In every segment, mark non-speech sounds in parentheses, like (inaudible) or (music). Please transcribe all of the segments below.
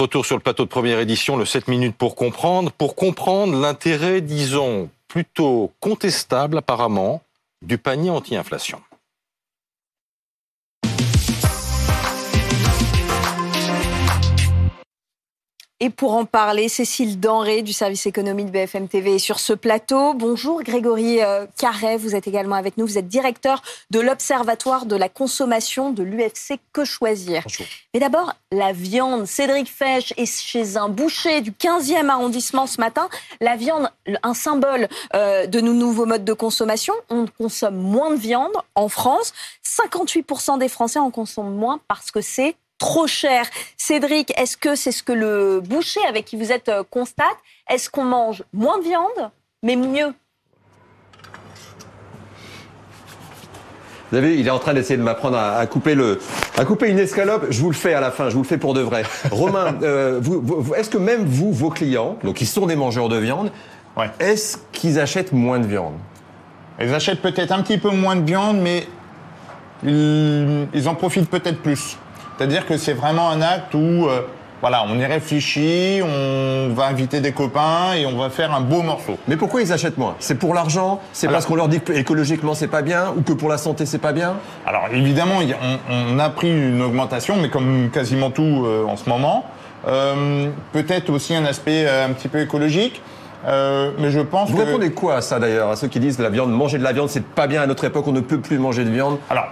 Retour sur le plateau de première édition, le 7 minutes pour comprendre. Pour comprendre l'intérêt, disons, plutôt contestable apparemment, du panier anti-inflation. Et pour en parler, Cécile Denré du service économie de BFM TV est sur ce plateau. Bonjour Grégory euh, Carret, vous êtes également avec nous. Vous êtes directeur de l'Observatoire de la consommation de l'UFC Que Choisir. Bonjour. Mais d'abord, la viande. Cédric Fesch est chez un boucher du 15e arrondissement ce matin. La viande, un symbole euh, de nos nouveaux modes de consommation. On consomme moins de viande en France. 58% des Français en consomment moins parce que c'est trop cher. Cédric, est-ce que c'est ce que le boucher avec qui vous êtes euh, constate? Est-ce qu'on mange moins de viande, mais mieux? Vous avez il est en train d'essayer de m'apprendre à, couper le, à couper une escalope. Je vous le fais à la fin, je vous le fais pour de vrai. (laughs) Romain, euh, vous, est-ce que même vous, vos clients, donc ils sont des mangeurs de viande, est-ce qu'ils achètent moins de viande? Ils achètent peut-être un petit peu moins de viande, mais ils en profitent peut-être plus. C'est-à-dire que c'est vraiment un acte où euh, voilà, on y réfléchit, on va inviter des copains et on va faire un beau morceau. Mais pourquoi ils achètent moins? C'est pour l'argent? C'est parce qu'on leur dit que écologiquement c'est pas bien ou que pour la santé c'est pas bien? Alors évidemment, on, a pris une augmentation, mais comme quasiment tout euh, en ce moment. Euh, peut-être aussi un aspect un petit peu écologique. mais je pense Vous répondez quoi à ça d'ailleurs À ceux qui disent la viande, manger de la viande, c'est pas bien? À notre époque, on ne peut plus manger de viande Alors,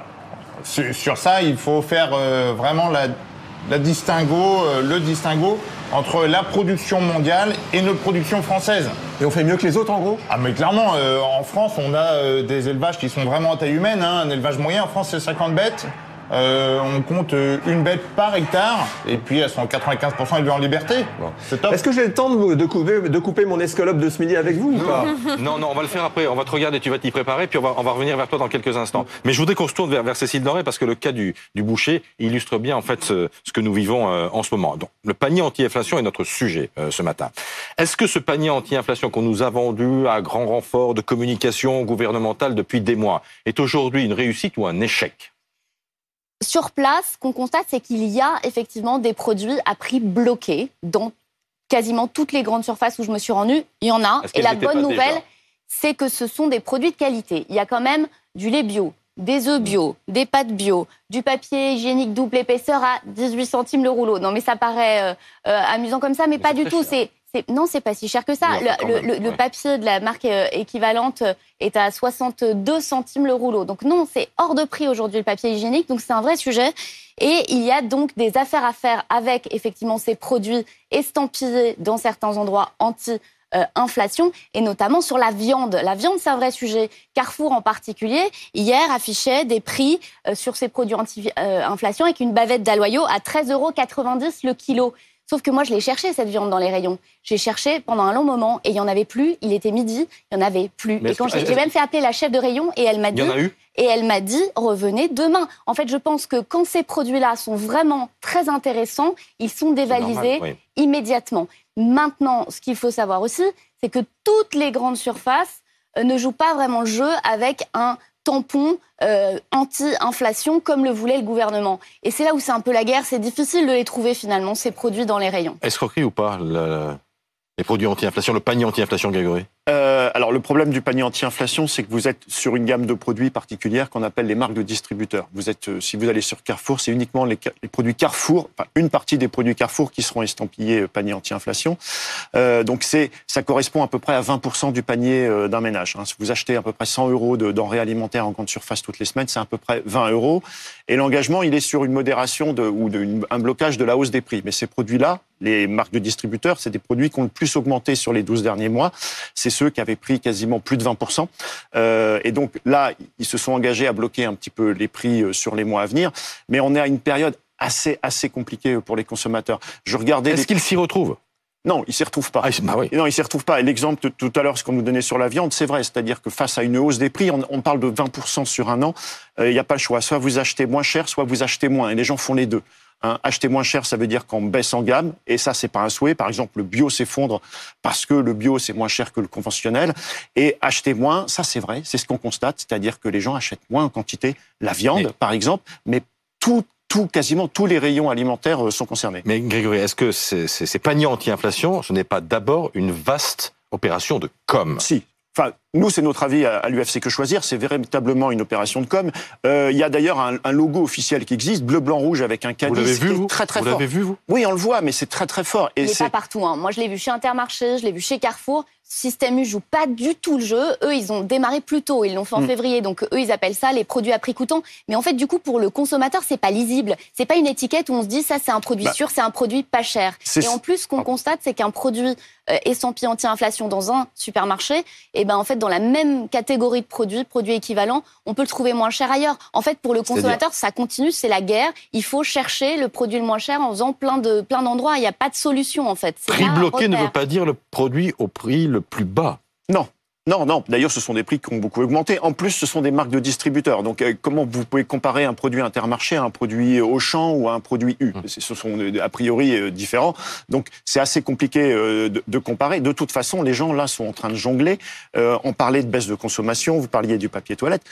sur, ça, il faut faire euh, vraiment la, distinguo, euh, le distinguo entre la production mondiale et notre production française. Et on fait mieux que les autres en gros? Ah mais clairement, euh, en France, on a des élevages qui sont vraiment à taille humaine. Hein. Un élevage moyen en France, c'est 50 bêtes. Euh, on compte une bête par hectare, et puis elles sont 95% élevées en liberté. C'est top. Est-ce que j'ai le temps de, couper, de couper mon escalope de ce midi avec vous ou pas (laughs) Non, non, on va le faire après. On va te regarder, tu vas t'y préparer, puis on va, on va revenir vers toi dans quelques instants. Mais je voudrais qu'on se tourne vers, vers Cécile Doré, parce que le cas du, du boucher illustre bien en fait ce, ce que nous vivons euh, en ce moment. Donc, le panier anti-inflation est notre sujet euh, ce matin. Est-ce que ce panier anti-inflation qu'on nous a vendu à grand renfort de communication gouvernementale depuis des mois est aujourd'hui une réussite ou un échec? Sur place, ce qu'on constate, c'est qu'il y a effectivement des produits à prix bloqué dans quasiment toutes les grandes surfaces où je me suis rendue. Il y en a. Et la bonne nouvelle, c'est que ce sont des produits de qualité. Il y a quand même du lait bio, des œufs bio, des pâtes bio, du papier hygiénique double épaisseur à 18 centimes le rouleau. Non, mais ça paraît euh, euh, amusant comme ça, mais, pas du tout. C'est non, c'est pas si cher que ça. le, papier de la marque euh, équivalente euh, est à 62 centimes le rouleau. Donc non, c'est hors de prix aujourd'hui le papier hygiénique. Donc c'est un vrai sujet. Et il y a donc des affaires à faire avec effectivement ces produits estampillés dans certains endroits anti inflation et notamment sur la viande. La viande, c'est un vrai sujet. Carrefour en particulier, hier affichait des prix euh, sur ces produits anti-inflation avec une bavette d'aloyau à 13,90 euros le kilo. Sauf que moi, je l'ai cherché, cette viande, dans les rayons. J'ai cherché pendant un long moment et il n'y en avait plus. Il était midi, il n'y en avait plus. et quand j'ai même fait appeler la chef de rayon et elle m'a dit. Et elle m'a dit, revenez demain. En fait, je pense que quand ces produits-là sont vraiment très intéressants, ils sont dévalisés immédiatement. Maintenant, ce qu'il faut savoir aussi, c'est que toutes les grandes surfaces euh, ne jouent pas vraiment le jeu avec un tampon euh, anti-inflation comme le voulait le gouvernement. Et c'est là où c'est un peu la guerre. C'est difficile de les trouver finalement, ces produits dans les rayons. Escroquerie ou pas, les produits anti-inflation, le panier anti-inflation, Grégory? Euh, alors le problème du panier anti-inflation, c'est que vous êtes sur une gamme de produits particulière qu'on appelle les marques de distributeurs. Vous êtes, euh, si vous allez sur Carrefour, c'est uniquement les, produits Carrefour, enfin une partie des produits Carrefour qui seront estampillés euh, panier anti-inflation. Euh, donc c'est, ça correspond à peu près à 20% du panier euh, d'un ménage. Hein. Si vous achetez à peu près 100 euros de denrées alimentaires en grande surface toutes les semaines, c'est à peu près 20 euros. Et l'engagement, il est sur une modération de, ou un blocage de la hausse des prix. Mais ces produits-là, les marques de distributeurs, c'est des produits qui ont le plus augmenté sur les 12 derniers mois. C'est ceux qui avaient pris quasi quasiment plus de 20%. Euh, et donc là, ils se sont engagés à bloquer un petit peu les prix euh, sur les mois à venir. Mais on est à une période assez, assez compliquée pour les consommateurs. Je regardais. Est-ce qu'ils s'y retrouvent? Non, ils s'y retrouvent pas. Ah, bah oui. Non, ils s'y retrouvent pas. L'exemple tout à l'heure, ce qu'on nous donnait sur la viande, c'est vrai. C'est-à-dire que face à une hausse des prix, on, parle de 20% sur un an. Euh, il n'y a pas le choix. Soit vous achetez moins cher, soit vous achetez moins. Et les gens font les deux. Hein, acheter moins cher, ça veut dire qu'on baisse en gamme, et ça, c'est pas un souhait. Par exemple, le bio s'effondre parce que le bio, c'est moins cher que le conventionnel. Et acheter moins, ça, c'est vrai, c'est ce qu'on constate, c'est-à-dire que les gens achètent moins en quantité la viande, par exemple, mais tout tout, quasiment tous les rayons alimentaires sont concernés. Mais Grégory, est-ce que ces, ces paniers anti-inflation, ce n'est pas d'abord une vaste opération de com Si, Enfin, nous, c'est notre avis à, l'UFC Que Choisir. C'est véritablement une opération de com. Euh, il y a d'ailleurs un, logo officiel qui existe, bleu, blanc, rouge, avec un caddie. Vous l'avez vu, vous très, très vous l'avez vu, vous Oui, on le voit, mais c'est très, très fort. Et il n'est pas partout. Hein. Moi, je l'ai vu chez Intermarché, je l'ai vu chez Carrefour. Système U joue pas du tout le jeu. Eux, ils ont démarré plus tôt. Ils l'ont fait en mm. février. Donc, eux, ils appellent ça les produits à prix coûtant. Mais en fait, du coup, pour le consommateur, c'est pas lisible. C'est pas une étiquette où on se dit, ça, c'est un produit bah. sûr, c'est un produit pas cher. Et en plus, ce qu'on constate, c'est qu'un produit euh, estampillé anti-inflation dans un supermarché, et eh ben, en fait, dans la même catégorie de produits, produits équivalents, on peut le trouver moins cher ailleurs. En fait, pour le consommateur, ça continue, c'est la guerre. Il faut chercher le produit le moins cher en faisant plein de, plein d'endroits. Il n'y a pas de solution, en fait. Prix bloqué ne veut pas dire le produit au prix le plus bas. Non, non, non. D'ailleurs, ce sont des prix qui ont beaucoup augmenté. En plus, ce sont des marques de distributeurs. Donc, euh, comment vous pouvez comparer un produit Intermarché à un produit Auchan ou à un produit U? Mmh. Ce sont euh, a priori euh, différents. Donc, c'est assez compliqué de, comparer. De toute façon, les gens là sont en train de jongler. on parlait de baisse de consommation. Vous parliez du papier toilette.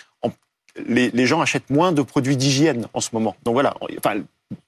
les, les, gens achètent moins de produits d'hygiène en ce moment. Donc voilà. Enfin,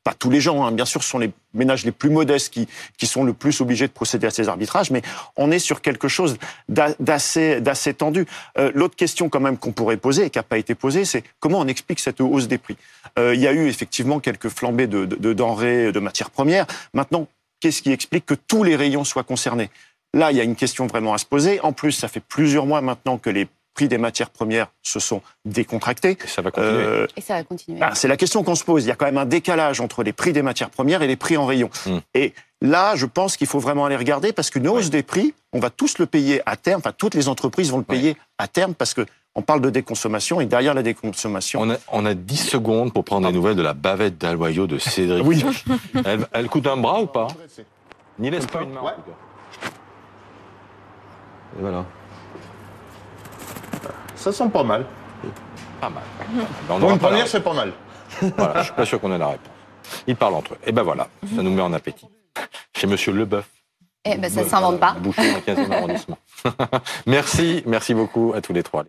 pas tous les gens, hein. bien sûr, ce sont les ménages les plus modestes qui, qui sont le plus obligés de procéder à ces arbitrages, mais on est sur quelque chose d'assez, tendu. Euh, l'autre question quand même qu'on pourrait poser et qui n'a pas été posée, c'est comment on explique cette hausse des prix? Euh, Il y a eu effectivement quelques flambées de, de, de denrées, de matières premières. Maintenant, qu'est-ce qui explique que tous les rayons soient concernés? Là, il y a une question vraiment à se poser. En plus, ça fait plusieurs mois maintenant que les prix des matières premières se sont décontractés. Et ça va continuer. Euh, et ça va continuer. Ben, c'est la question qu'on se pose. Il y a quand même un décalage entre les prix des matières premières et les prix en rayon. Hmm. Et là, je pense qu'il faut vraiment aller regarder parce qu'une hausse des prix, on va tous le payer à terme. Enfin, toutes les entreprises vont le payer à terme parce que on parle de déconsommation et derrière la déconsommation. On a, on a 10 secondes pour prendre des nouvelles de la bavette d'Aloyau de Cédric. oui. (laughs) Elle, coûte un bras ou pas? N'y laisse pas une main. Et voilà. Ça sent pas mal. Pas mal. (laughs) Pour une première, c'est pas mal. Voilà, je suis pas sûr qu'on ait la réponse. Ils parlent entre eux. Et eh ben voilà, ça nous met en appétit. Chez Monsieur Leboeuf. Eh ben ça ne s'invente pas. Boucher, 15e (laughs) arrondissement. (laughs) merci, merci beaucoup à tous les trois.